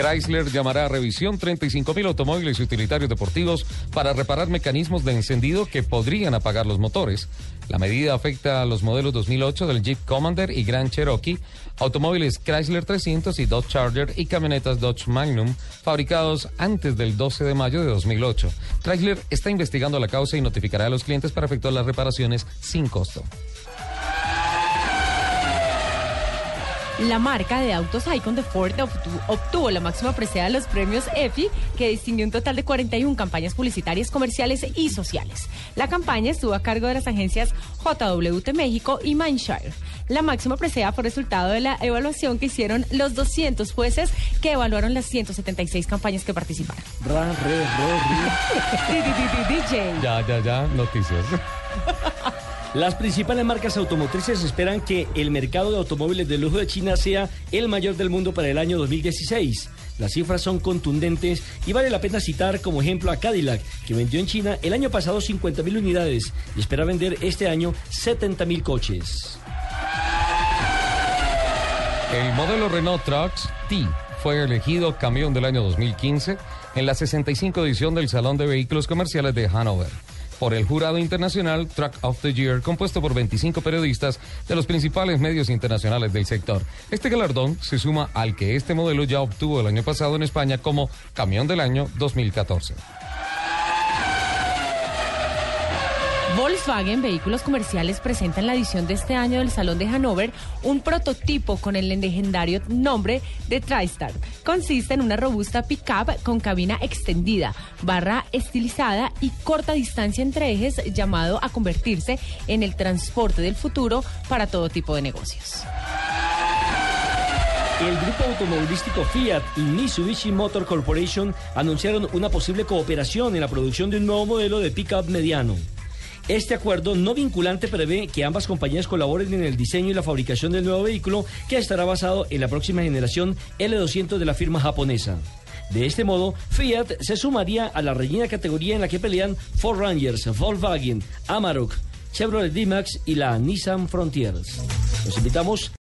Chrysler llamará a revisión 35.000 automóviles y utilitarios deportivos para reparar mecanismos de encendido que podrían apagar los motores. La medida afecta a los modelos 2008 del Jeep Commander y Grand Cherokee, automóviles Chrysler 300 y Dodge Charger y camionetas Dodge Magnum fabricados antes del 12 de mayo de 2008. Chrysler está investigando la causa y notificará a los clientes para efectuar las reparaciones sin costo. La marca de autos Icon de Ford obtuvo, la máxima presea de los premios EFI, que distinguió un total de 41 campañas publicitarias, comerciales y sociales. La campaña estuvo a cargo de las agencias JWT México y Mindshire. La máxima presea fue resultado de la evaluación que hicieron los 200 jueces que evaluaron las 176 campañas que participaron. Ya, ya, ya, noticias. Las principales marcas automotrices esperan que el mercado de automóviles de lujo de China sea el mayor del mundo para el año 2016. Las cifras son contundentes y vale la pena citar como ejemplo a Cadillac, que vendió en China el año pasado 50.000 unidades y espera vender este año 70.000 coches. El modelo Renault Trucks T fue elegido camión del año 2015 en la 65 edición del Salón de Vehículos Comerciales de Hanover por el jurado internacional Truck of the Year, compuesto por 25 periodistas de los principales medios internacionales del sector. Este galardón se suma al que este modelo ya obtuvo el año pasado en España como Camión del Año 2014. Volkswagen Vehículos Comerciales presenta en la edición de este año del Salón de Hannover un prototipo con el legendario nombre de TriStar. Consiste en una robusta pickup con cabina extendida, barra estilizada y corta distancia entre ejes llamado a convertirse en el transporte del futuro para todo tipo de negocios. El grupo automovilístico Fiat y Mitsubishi Motor Corporation anunciaron una posible cooperación en la producción de un nuevo modelo de pickup mediano. Este acuerdo no vinculante prevé que ambas compañías colaboren en el diseño y la fabricación del nuevo vehículo que estará basado en la próxima generación L200 de la firma japonesa. De este modo, Fiat se sumaría a la reñida categoría en la que pelean Ford Rangers, Volkswagen, Amarok, Chevrolet D-Max y la Nissan Frontiers. Los invitamos